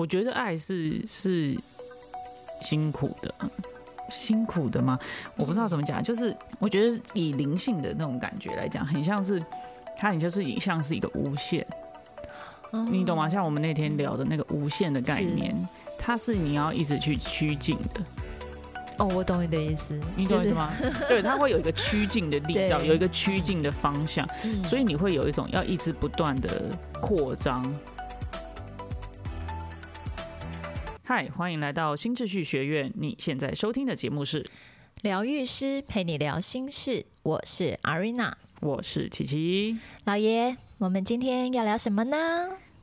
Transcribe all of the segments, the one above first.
我觉得爱是是辛苦的，辛苦的吗？我不知道怎么讲，就是我觉得以灵性的那种感觉来讲，很像是它，你就是以像是一个无限，你懂吗？像我们那天聊的那个无限的概念，它是你要一直去趋近的。哦，我懂你的意思，你懂意思吗？对，它会有一个趋近的力道，有一个趋近的方向，所以你会有一种要一直不断的扩张。嗨，欢迎来到新秩序学院。你现在收听的节目是疗愈师陪你聊心事，我是阿瑞娜，我是琪琪。老爷，我们今天要聊什么呢？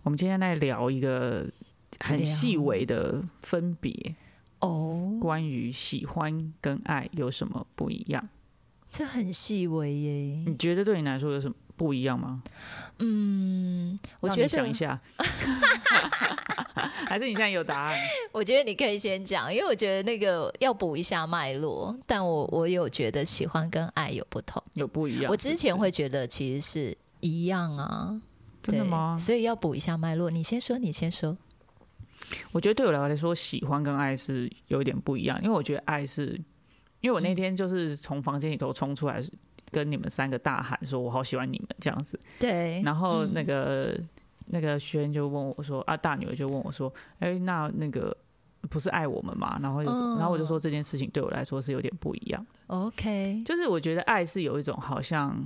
我们今天来聊一个很细微的分别哦，关于喜欢跟爱有什么不一样？这很细微耶。你觉得对你来说有什么不一样吗？嗯，我觉得想一下。还是你现在有答案？我觉得你可以先讲，因为我觉得那个要补一下脉络。但我我有觉得喜欢跟爱有不同，有不一样。我之前会觉得其实是一样啊，真的吗？所以要补一下脉络。你先说，你先说。我觉得对我来说，喜欢跟爱是有一点不一样，因为我觉得爱是，因为我那天就是从房间里头冲出来，跟你们三个大喊说：“我好喜欢你们”这样子。对，然后那个。那个轩就问我说：“啊，大女儿就问我说，哎，那那个不是爱我们吗？然后就，然后我就说这件事情对我来说是有点不一样的。OK，就是我觉得爱是有一种好像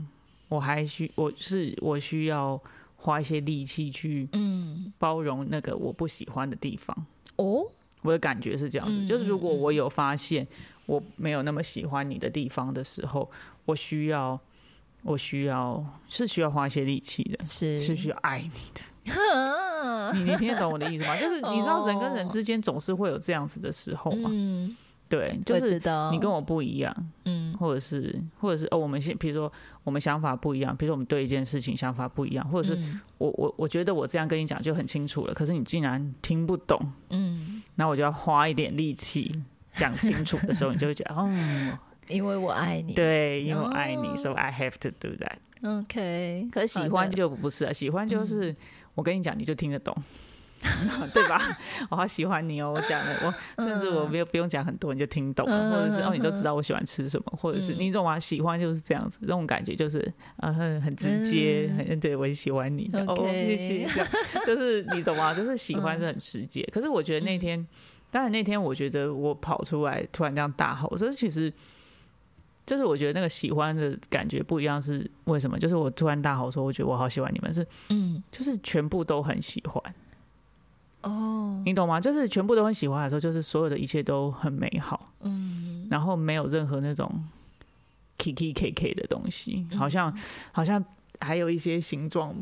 我还需我是我需要花一些力气去嗯包容那个我不喜欢的地方。哦，我的感觉是这样子，就是如果我有发现我没有那么喜欢你的地方的时候，我需要我需要是需要花一些力气的，是。是需要爱你的。”你你听得懂我的意思吗？就是你知道人跟人之间总是会有这样子的时候嘛。嗯，对，就是你跟我不一样，嗯，或者是或者是哦，我们先比如说我们想法不一样，比如说我们对一件事情想法不一样，或者是我我我觉得我这样跟你讲就很清楚了，可是你竟然听不懂，嗯，那我就要花一点力气讲清楚的时候，你就会觉得哦，因为我爱你，对，因为我爱你，so I have to do that。OK，可喜欢就不是啊，喜欢就是。我跟你讲，你就听得懂，对吧？我好喜欢你哦！我讲的，我甚至我没有不用讲很多，你就听懂了，或者是哦，你都知道我喜欢吃什么，或者是你懂吗？喜欢就是这样子，这种感觉就是呃很很直接，很对我也喜欢你哦，谢谢。就是你懂吗？就是喜欢是很直接。可是我觉得那天，当然那天我觉得我跑出来突然这样大吼，所以其实。就是我觉得那个喜欢的感觉不一样，是为什么？就是我突然大吼说：“我觉得我好喜欢你们。”是，嗯，就是全部都很喜欢。哦，你懂吗？就是全部都很喜欢的时候，就是所有的一切都很美好。嗯，然后没有任何那种 K K K K 的东西，好像好像还有一些形状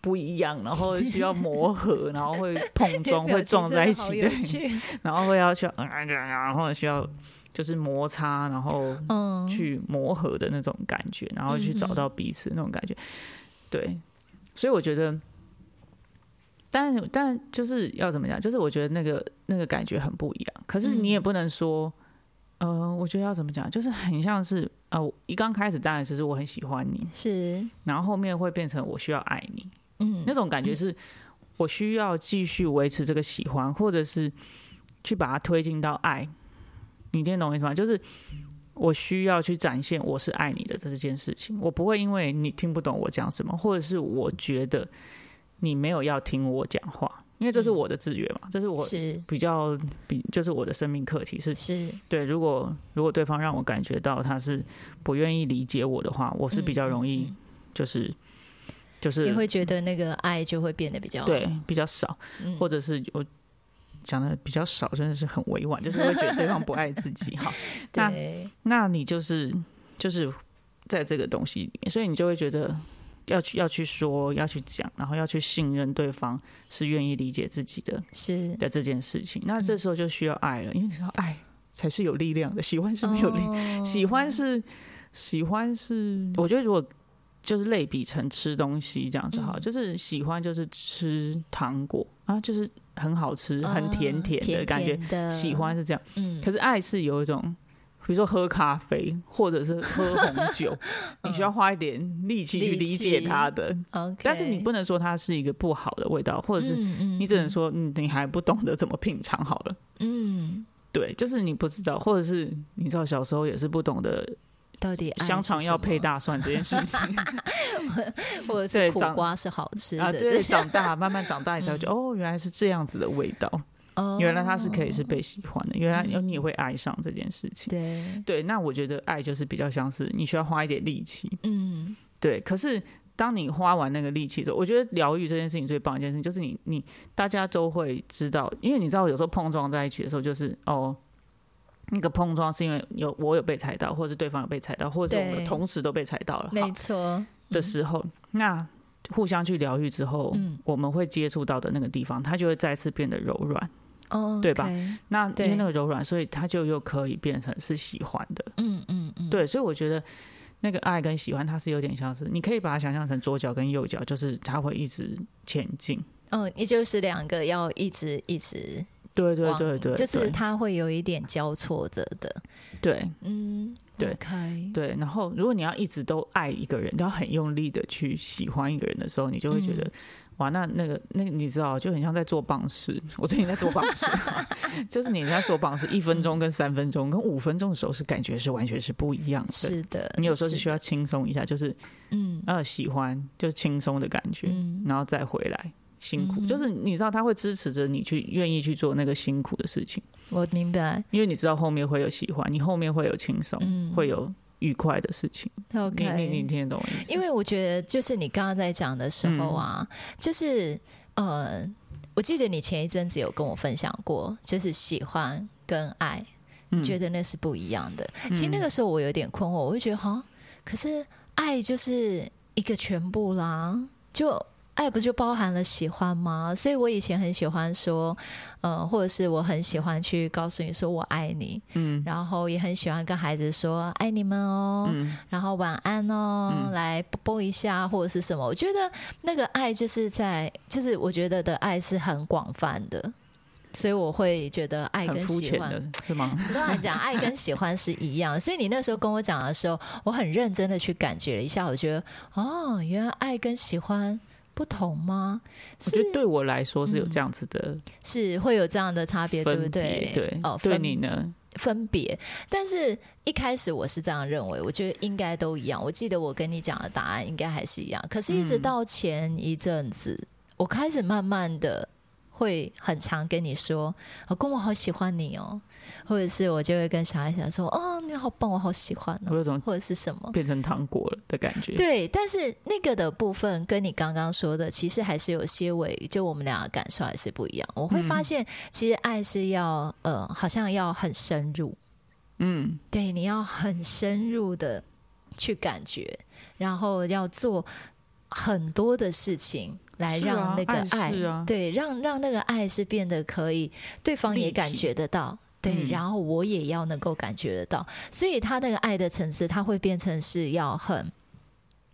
不一样，然后需要磨合，然后会碰 撞，会撞在一起，对，然后会要需要，然后需要。就是摩擦，然后去磨合的那种感觉，然后去找到彼此那种感觉，对。所以我觉得，但但就是要怎么讲？就是我觉得那个那个感觉很不一样。可是你也不能说，呃，我觉得要怎么讲？就是很像是呃，一刚开始当然只是我很喜欢你，是，然后后面会变成我需要爱你，嗯，那种感觉是我需要继续维持这个喜欢，或者是去把它推进到爱。你听懂我意思吗？就是我需要去展现我是爱你的这件事情，我不会因为你听不懂我讲什么，或者是我觉得你没有要听我讲话，因为这是我的制约嘛，这是我比较比就是我的生命课题是是对。如果如果对方让我感觉到他是不愿意理解我的话，我是比较容易就是就是你会觉得那个爱就会变得比较对比较少，或者是我。讲的比较少，真的是很委婉，就是会觉得对方不爱自己哈。那那你就是就是在这个东西里面，所以你就会觉得要去要去说，要去讲，然后要去信任对方是愿意理解自己的，是的这件事情。那这时候就需要爱了，因为你知道爱才是有力量的，喜欢是没有力，喜欢是喜欢是，我觉得如果就是类比成吃东西这样子哈，就是喜欢就是吃糖果啊，就是。很好吃，很甜甜的感觉，喜欢是这样。嗯，可是爱是有一种比如说喝咖啡或者是喝红酒，你需要花一点力气去理解它的。但是你不能说它是一个不好的味道，或者是你只能说嗯你还不懂得怎么品尝好了。嗯，对，就是你不知道，或者是你知道小时候也是不懂得到底香肠要配，大蒜这件事情。或者是苦瓜是好吃啊。的，对，长大 慢慢长大，你才会觉得、哦，原来是这样子的味道，哦原来他是可以是被喜欢的，原来嗯你也会爱上这件事情。对，对，那我觉得爱就是比较像是你需要花一点力气，嗯对。可是当你花完那个力气之后，我觉得疗愈这件事情最棒一件事情就是你你大家都会知道，因为你知道有时候碰撞在一起的时候，就是哦。那个碰撞是因为有我有被踩到，或者是对方有被踩到，或者是我们同时都被踩到了。没错的时候，那互相去疗愈之后，嗯我们会接触到的那个地方，它就会再次变得柔软。哦，对吧？那因对为那个柔软，所以它就又可以变成是喜欢的。嗯嗯嗯，对，所以我觉得那个爱跟喜欢，它是有点像是，你可以把它想象成左脚跟右脚，就是它会一直前进。嗯，也就是两个要一直一直对对往对对，就是对它会有一点交错着的，对嗯，对对。然后，如果你要一直都爱一个人，都要很用力的去喜欢一个人的时候，你就会觉得。嗯哇，那那个那个你知道，就很像在做棒式。我最近在做棒式，就是你在做棒式，一分钟跟三分钟跟五分钟的时候是感觉是完全是不一样的。是的，你有时候是需要，要轻松一下，就是嗯呃喜欢，就轻松的感觉，嗯然后再回来辛苦，嗯就是你知道他会支持着你去愿意去做那个辛苦的事情，我明白因为你知道后面会有喜欢，你后面会有轻松，嗯会有愉快的事情。，OK，你你你听得懂？因为我觉得，就是你刚刚在讲的时候啊，嗯就是呃，我记得你前一阵子有跟我分享过，就是喜欢跟爱，嗯觉得那是不一样的。其实那个时候我有点困惑，我会觉得哈，可是爱就是一个全部啦，就。爱不就包含了喜欢吗？所以我以前很喜欢说，呃，或者是我很喜欢去告诉你说我爱你，嗯然后也很喜欢跟孩子说爱你们哦，嗯然后晚安哦，嗯来啵啵一下或者是什么。我觉得那个爱就是在，就是我觉得的爱是很广泛的，所以我会觉得爱跟喜欢。是吗？当然讲爱跟喜欢是一样，所以你那时候跟我讲的时候，我很认真的去感觉了一下，我觉得哦，原来爱跟喜欢不同吗？我觉得对我来说是有这样子的是会有这样的差别，对不，对？对哦，对分你呢？分别，但是一开始我是这样认为，我觉得应该都一样。我记得我跟你讲的答案应该还是一样，可是，一直嗯到前一阵子，我开始慢慢的会很常跟你说：“老公，我好喜欢你哦。”或者是我就会跟小孩讲说：“哦，你好棒，我好喜欢哦。我有种”或者是什么？变成糖果了的感觉。对，但是那个的部分跟你刚刚说的，其实还是有些微，就我们俩的感受还是不一样。我会发嗯现，其实爱是要呃，好像要很深入，嗯，对，你要很深入的去感觉，然后要做很多的事情来让那个爱爱，是啊。对，让让那个爱是变得可以，对方也感觉得到。对，嗯。然后我也要能够感觉得到，所以他那个爱的层次，他会变成是要很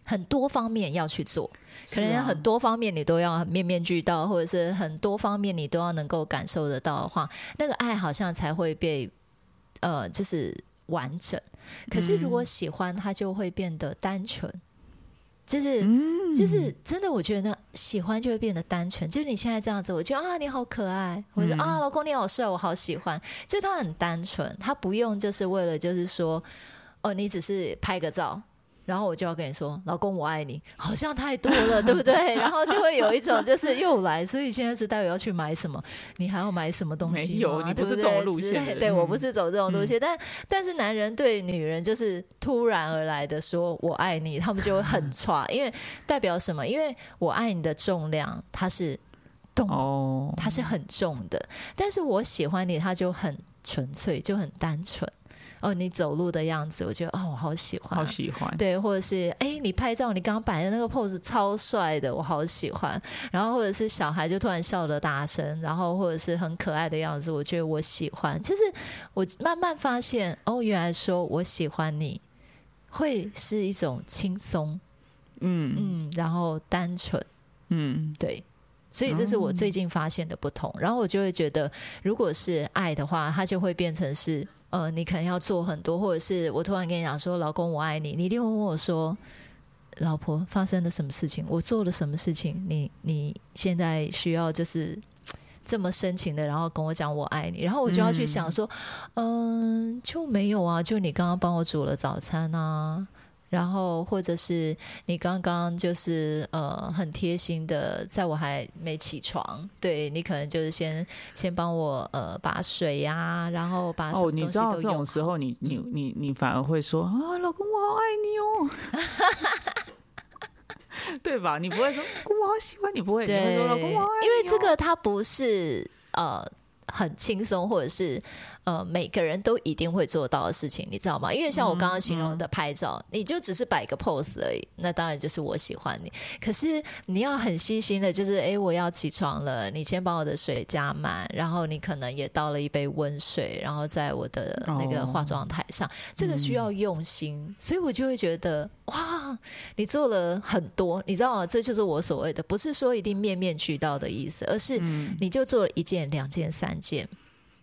很多方面要去做，可能很多方面你都要面面俱到，或者是很多方面你都要能够感受得到的话，那个爱好像才会被呃，就是完整。可是如果喜欢，它就会变得单纯，就是、嗯就是真的，我觉得那喜欢就会变得单纯。就是你现在这样子，我觉得啊你好可爱，或者、嗯啊老公你好帅，我好喜欢。就他很单纯，他不用就是为了就是说哦，你只是拍个照。然后我就要跟你说，老公我爱你，好像太多了，对不对？然后就会有一种 就是又来，所以现在是待会要去买什么，你还要买什么东西？没有你不是对不对这种路线对我嗯不是走这种路线，但但是男人对女人就是突然而来的说我爱你，他们就会很 差，因为代表什么？因为我爱你的重量它是动哦，它是很重的，但是我喜欢你，它就很纯粹，就很单纯。哦，你走路的样子，我觉得哦，我好喜欢，好喜欢。对，或者是哎，你拍照，你刚刚摆的那个 pose 超帅的，我好喜欢。然后或者是小孩就突然笑得大声，然后或者是很可爱的样子，我觉得我喜欢。就是我慢慢发现，哦，原来说我喜欢你，会是一种轻松，嗯嗯，然后单纯，嗯，对。所以这是我最近发现的不同，然后我就会觉得，如果是爱的话，它就会变成是呃，你可能要做很多，或者是我突然跟你讲说，老公我爱你，你一定会问我说，老婆发生了什么事情？我做了什么事情？你你现在需要就是这么深情的，然后跟我讲我爱你，然后我就要去想说，嗯，就没有啊，就你刚刚帮我煮了早餐啊。然后，或者是你刚刚就是呃很贴心的，在我还没起床，对你可能就是先先帮我呃把水呀，然后把哦，你知道这种时候，你你你你反而会说啊，老公我好爱你哦，对吧？你不会说我好喜欢你，不会，你会说老公我好爱你，因为这个它不是呃很轻松，或者是。呃，每个人都一定会做到的事情，你知道吗？因为像我刚刚形容的拍照，你就只是摆个 pose 而已，那当然就是我喜欢你。可是你要很细心的，就是哎，我要起床了，你先把我的水加满，然后你可能也倒了一杯温水，然后在我的那个化妆台上，这个需要用心，所以我就会觉得哇，你做了很多，你知道吗？这就是我所谓的，不是说一定面面俱到的意思，而是你就做了一件、两件、三件。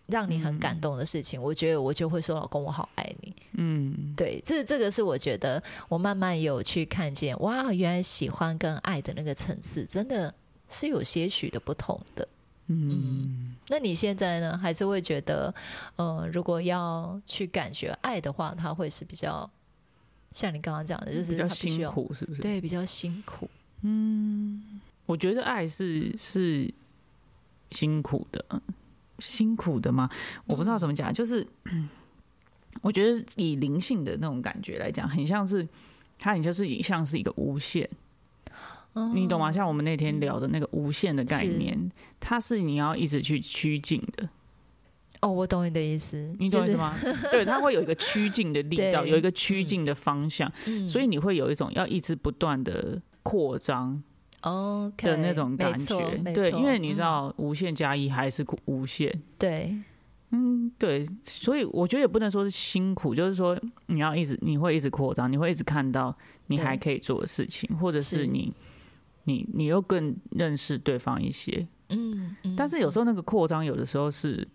让你很感动的事情，我觉得我就会说：“老公，我好爱你。”嗯，对，这这个是我觉得我慢慢有去看见，哇，原来喜欢跟爱的那个层次真的是有些许的不同的。嗯，那你现在呢，还是会觉得，呃，如果要去感觉爱的话，它会是比较像你刚刚讲的，就是比较辛苦，是不是？对，比较辛苦。嗯，我觉得爱是是辛苦的。辛苦的吗？我不知道怎么讲，就是 我觉得以灵性的那种感觉来讲，很像是它，很就是像是一个无限，你懂吗？像我们那天聊的那个无限的概念，它是你要一直去趋近的。哦，我懂你的意思，你懂意思吗？对，它会有一个趋近的力道，有一个趋近的方向，所以你会有一种要一直不断的扩张。哦的那种感觉，对，因为你知道无限加一还是无限，对，嗯，对，所以我觉得也不能说是辛苦，就是说你要一直，你会一直扩张，你会一直看到你还可以做的事情，或者是你，你，你又更认识对方一些，嗯，但是有时候那个扩张，有的时候是，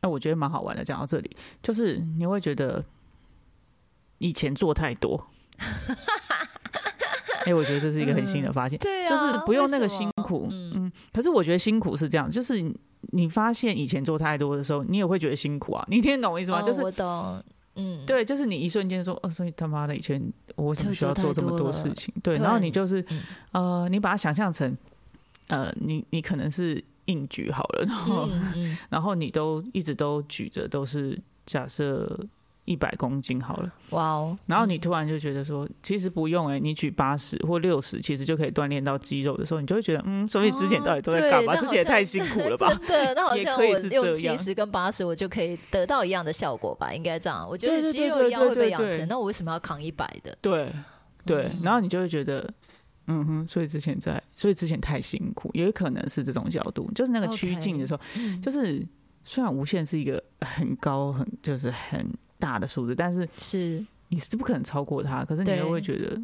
哎，我觉得蛮好玩的。讲到这里，就是你会觉得以前做太多。哎，我觉得这是一个很新的发现，对就是不用那个辛苦，嗯，可是我觉得辛苦是这样，就是你发现以前做太多的时候，你也会觉得辛苦啊，你听得懂我意思吗？就是我懂，嗯，对，就是你一瞬间说，哦，所以他妈的以前我为什么需要做这么多事情？对，然后你就是呃，你把它想象成呃，你你可能是硬举好了，然后 然后你都一直都举着，都是假设。一百公斤好了，哇哦！然后你突然就觉得说，其实不用哎，你举八十或六十，其实就可以锻炼到肌肉的时候，你就会觉得，嗯，所以之前到底都在干嘛？之前也太辛苦了吧？对，那好像我用七十跟八十，我就可以得到一样的效果吧？应该这样。我觉得肌肉一样会被养成，那我为什么要扛一百的？对对，然后你就会觉得，嗯哼，所以之前在，所以之前太辛苦，也有可能是这种角度，就是那个趋近的时候，就是虽然无限是一个很高，很就是很。大的数字，但是是你是不可能超过它。可是你又会觉得，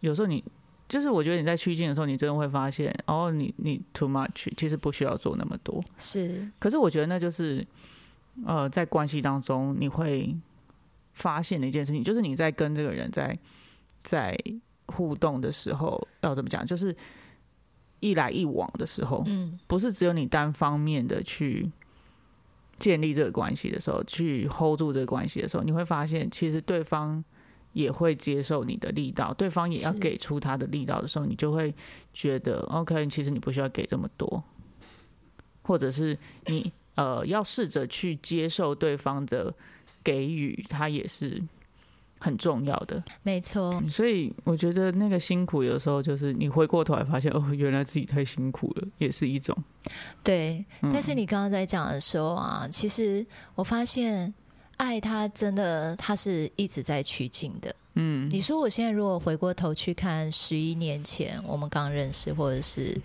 有时候你就是我觉得你在趋近的时候，你真的会发现，哦，你你 too much，其实不需要做那么多。是，可是我觉得那就是呃，在关系当中你会发现的一件事情，就是你在跟这个人在在互动的时候，要怎么讲？就是一来一往的时候，嗯，不是只有你单方面的去。建立这个关系的时候，去 hold 住这个关系的时候，你会发现，其实对方也会接受你的力道，对方也要给出他的力道的时候，你就会觉得 OK，其实你不需要给这么多，或者是你呃要试着去接受对方的给予，他也是。很重要的，没错。所以我觉得那个辛苦，有时候就是你回过头来发现，哦，原来自己太辛苦了，也是一种。对，但是你刚刚在讲的时候啊，其实我发现爱它真的，它是一直在趋近的。嗯，你说我现在如果回过头去看十一年前我们刚认识，或者是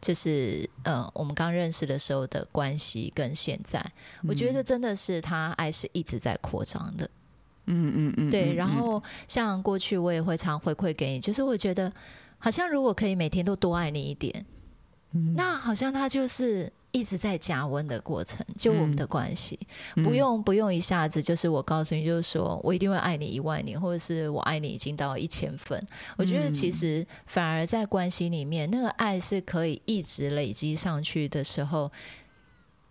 就是呃我们刚认识的时候的关系，跟现在，我觉得真的是他爱是一直在扩张的。嗯嗯嗯，对。然后像过去我也会常回馈给你，就是我觉得好像如果可以每天都多爱你一点，那好像他就是一直在加温的过程，就我们的关系，嗯不用不用一下子就是我告诉你，就是说我一定会爱你一万年，或者是我爱你已经到一千分。我觉得其实反而在关系里面，那个爱是可以一直累积上去的时候，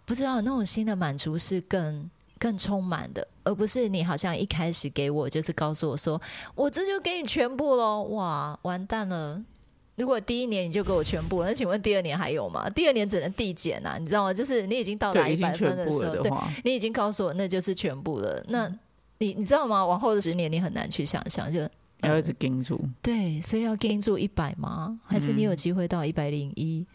不知道那种新的满足是更。更充满的，而不是你好像一开始给我就是告诉我说，我这就给你全部喽，哇，完蛋了！如果第一年你就给我全部，那请问第二年还有吗？第二年只能递减呐，你知道吗？就是你已经到达一百分的时候，对，你已经告诉我那就是全部了。那你你知道吗？往后的十年你很难去想象，就要一直盯住。对，所以要盯住一百吗？还是你有机会到一百零一？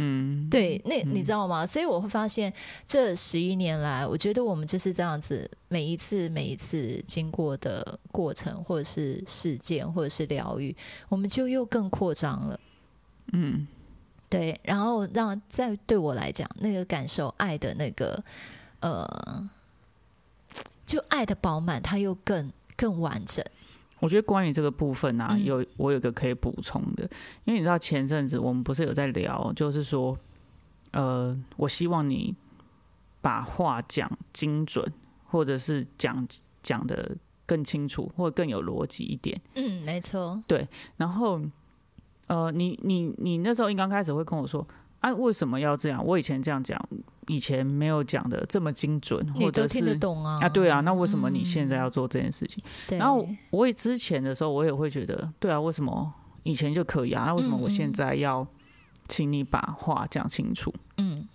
嗯，对，那你知道吗？所以我会发现，这十一年来，我觉得我们就是这样子，每一次每一次经过的过程，或者是事件，或者是疗愈，我们就又更扩张了。嗯，对，然后让在对我来讲，那个感受爱的那个呃，就爱的饱满，它又更更完整。我觉得关于这个部分啊，嗯有我有个可以补充的，因为你知道前阵子我们不是有在聊，就是说，呃，我希望你把话讲精准，或者是讲讲的更清楚，或者更有逻辑一点。嗯，没错。对然后，呃，你你你那时候一刚开始会跟我说，啊，为什么要这样？我以前这样讲，以前没有讲的这么精准，或者你都听得是懂啊？啊，对啊，那为什么你现在嗯要做这件事情？对，然后我也之前的时候，我也会觉得，对啊，为什么以前就可以啊？那为什么我现在要请你把话讲清楚？嗯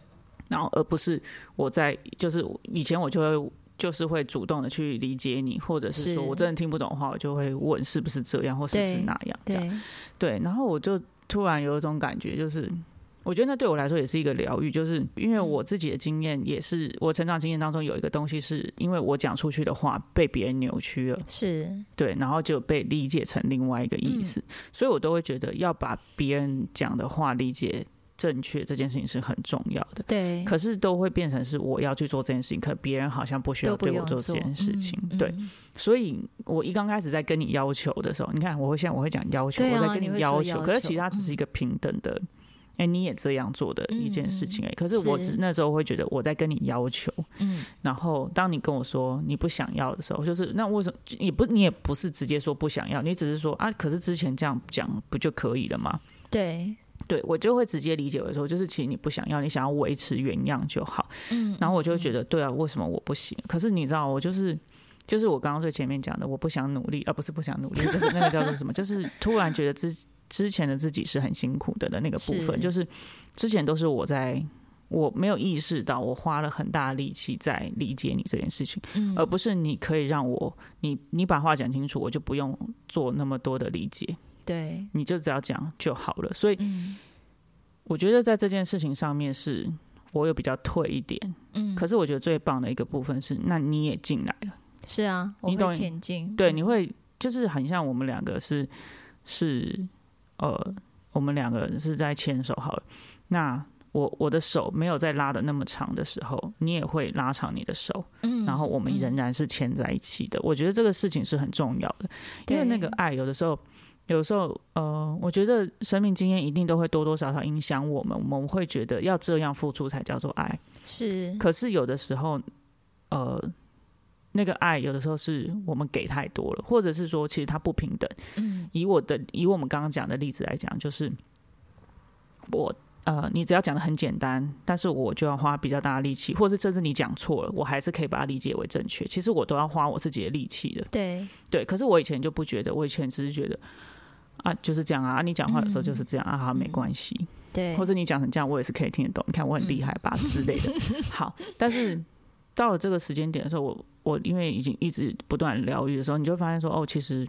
然后而不是我在，就是以前我就会就是会主动的去理解你，或者是是说我真的听不懂的话，我就会问是不是这样，或是不是那样这样。对，然后我就突然有一种感觉，就是我觉得那对我来说也是一个疗愈，就是因为我自己的经验也是我成长经验当中有一个东西，是因为我讲出去的话被别人扭曲了。是对，然后就被理解成另外一个意思，所以我都会觉得要把别人讲的话理解正确这件事情是很重要的。对，可是都会变成是我要去做这件事情，可别人好像不需要对我做这件事情。嗯对，嗯所以我一刚开始在跟你要求的时候，你看我会现在我会讲要求，啊我在跟你要求，可是其实它只是一个平等的。哎、你也这样做的一件事情哎、可是我是只那时候会觉得我在跟你要求，嗯然后当你跟我说你不想要的时候，就是那为什么也不你也不是直接说不想要，你只是说啊，可是之前这样讲不就可以了吗？对，对我就会直接理解为说，就是其实你不想要，你想要维持原样就好。嗯，然后我就觉得，对啊，为什么我不行？可是你知道，我就是就是我刚刚最前面讲的，我不想努力，而、不是不想努力，就是那个叫做什么？就是突然觉得之之前的自己是很辛苦的的那个部分，是就是之前都是我在。我没有意识到，我花了很大的力气在理解你这件事情，嗯。而不是你可以让我，你你把话讲清楚，我就不用做那么多的理解，对，你就只要讲就好了。所以嗯。我觉得在这件事情上面是我有比较退一点，嗯，可是我觉得最棒的一个部分是，那你也进来了，是啊，我你懂会前进，对，你会就是很像我们两个是是呃，我们两个人是在牵手好了，那我我的手没有再拉的那么长的时候，你也会拉长你的手，嗯，然后我们仍然是牵在一起的。我觉得这个事情是很重要的，因为那个爱有的时候。有时候，呃，我觉得生命经验一定都会多多少少影响我们，我们会觉得要这样付出才叫做爱。是可是有的时候，呃，那个爱有的时候是我们给太多了，或者是说其实它不平等。嗯以我的以我们刚刚讲的例子来讲，就是我呃，你只要讲的很简单，但是我就要花比较大的力气，或是甚至你讲错了，我还是可以把它理解为正确。其实我都要花我自己的力气的，对对。可是我以前就不觉得，我以前只是觉得。啊，就是这样啊！啊你讲话有时候就是这样、啊，好没关系。对，或者你讲成这样，我也是可以听得懂。你看我很厉害吧、之类的。好，但是到了这个时间点的时候，我我因为已经一直不断疗愈的时候，你就发现说，哦，其实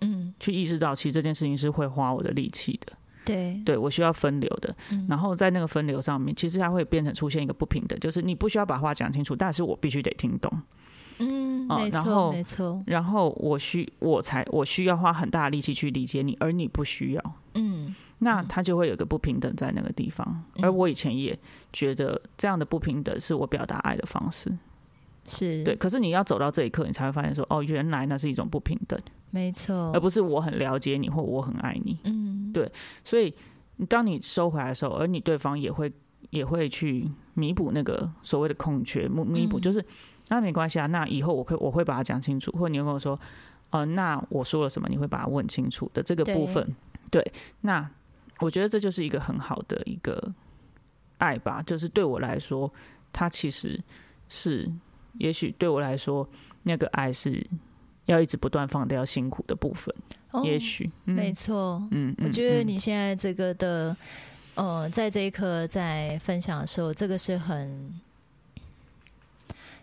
嗯去意识到，其实这件事情是会花我的力气的，对对我需要分流的。嗯然后在那个分流上面，其实它会变成出现一个不平等，就是你不需要把话讲清楚，但是我必须得听懂。嗯，没哦然后错没错，然后我需我才我需要花很大的力气去理解你，而你不需要。嗯那他就会有个不平等在那个地方，嗯。而我以前也觉得这样的不平等是我表达爱的方式，是。对。可是你要走到这一刻，你才会发现说，哦，原来那是一种不平等，没错，而不是我很了解你或我很爱你。嗯。对所以，当你收回来的时候，而你对方也会也会去弥补那个所谓的空缺，弥弥补就是那没关系啊，那以后我会我会把它讲清楚，或者你会跟我说，呃，那我说了什么，你会把它问清楚的这个部分，对，那我觉得这就是一个很好的一个爱吧，就是对我来说，它其实是，也许对我来说，那个爱是。要一直不断放掉辛苦的部分，也许没错。嗯，我觉得你现在这个的，呃，在这一刻在分享的时候，这个是很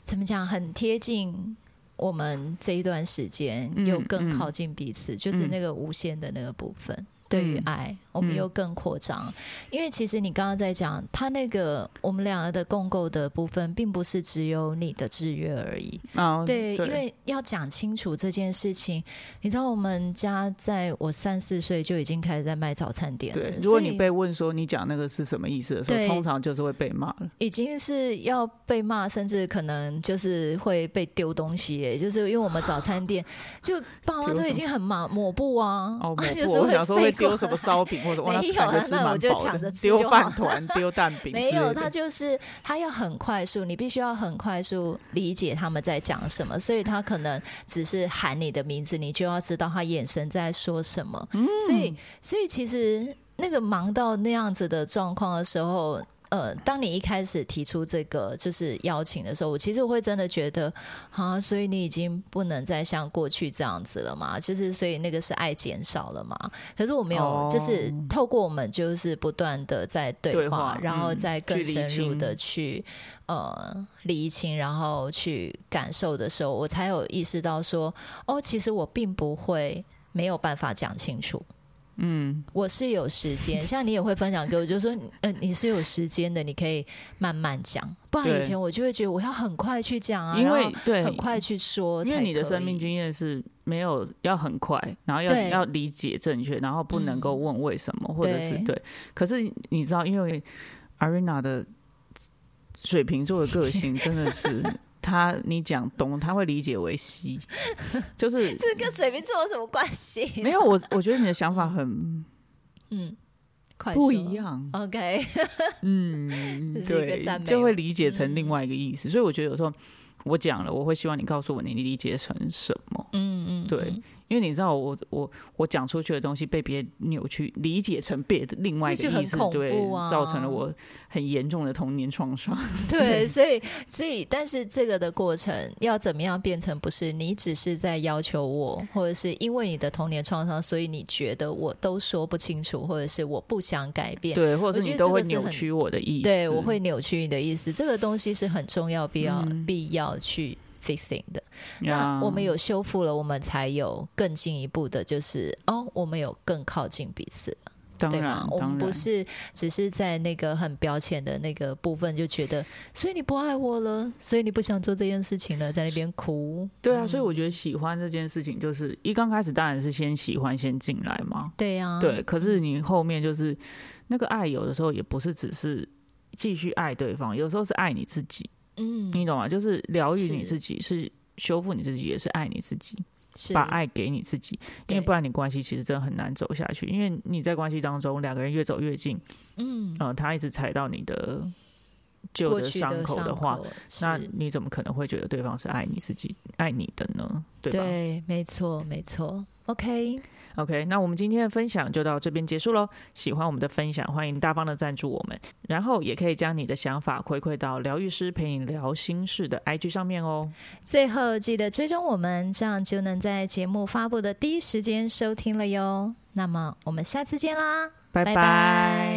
怎么讲，很贴近我们这一段时间，又更靠近彼此，就是那个无限的那个部分。对于爱，我们又更扩张，因为其实你刚刚在讲，他那个我们两个的共构的部分，并不是只有你的制约而已。哦，对，因为要讲清楚这件事情，你知道，我们家在我三四岁就已经开始在卖早餐店。对，如果你被问说你讲那个是什么意思的时候，通常就是会被骂了。已经是要被骂，甚至可能就是会被丢东西。哎，就是因为我们早餐店，就爸妈都已经很忙抹布啊，哦，抹布，我想说会。丢什么烧饼或者没有，那我就抢着吃丢饭团、丢蛋饼。没有，他就是他要很快速，你必须要很快速理解他们在讲什么，所以他可能只是喊你的名字，你就要知道他眼神在说什么。所以，所以其实那个忙到那样子的状况的时候。呃，当你一开始提出这个就是邀请的时候，我其实我会真的觉得，啊，所以你已经不能再像过去这样子了嘛？就是所以那个是爱减少了嘛？可是我没有，就是透过我们就是不断的在对话，然后再更深入的去呃理清，然后去感受的时候，我才有意识到说，哦，其实我并不会没有办法讲清楚。嗯，我是有时间，像你也会分享给我，就说，嗯，你是有时间的，你可以慢慢讲。不然以前我就会觉得我要很快去讲啊，因为对很快去说，因为你的生命经验是没有要很快，然后要要理解正确，然后不能够问为什么，或者是对。可是你知道，因为 Arena 的水瓶座的个性真的是。他你讲东，他会理解为西，就是这跟水瓶座有什么关系？没有，我我觉得你的想法很 嗯，不一样。OK，嗯，对，就会理解成另外一个意思。所以我觉得有时候我讲了，我会希望你告诉我你理解成什么。嗯嗯，对。因为你知道，我我我讲出去的东西被别人扭曲理解成别的另外一个意思，对，造成了我很严重的童年创伤。对，所以所以，但是这个的过程要怎么样变成不是你只是在要求我，或者是因为你的童年创伤，所以你觉得我都说不清楚，或者是我不想改变，对，或者是你都会扭曲我的意思，对我会扭曲你的意思。这个东西是很重要，必要必要去。Fixing 的，那我们有修复了，我们才有更进一步的，就是哦，我们有更靠近彼此了，对吗？我们不是只是在那个很表浅的那个部分就觉得，所以你不爱我了，所以你不想做这件事情了，在那边哭。对啊，所以我觉得喜欢这件事情，就是一刚开始当然是先喜欢先进来嘛。对呀，对。可是你后面就是那个爱，有的时候也不是只是继续爱对方，有时候是爱你自己。嗯，你懂吗？就是疗愈你自己，是修复你自己，也是爱你自己，把爱给你自己。因为不然，你关系其实真的很难走下去。因为你在关系当中，两个人越走越近，嗯，呃，他一直踩到你的旧的伤口的话，那你怎么可能会觉得对方是爱你自己、爱你的呢？对吧？对，没错，没错。OK。OK，那我们今天的分享就到这边结束喽。喜欢我们的分享，欢迎大方的赞助我们，然后也可以将你的想法回馈到疗愈师陪你聊心事的 IG 上面哦。最后记得追踪我们，这样就能在节目发布的第一时间收听了哟。那么我们下次见啦，拜拜。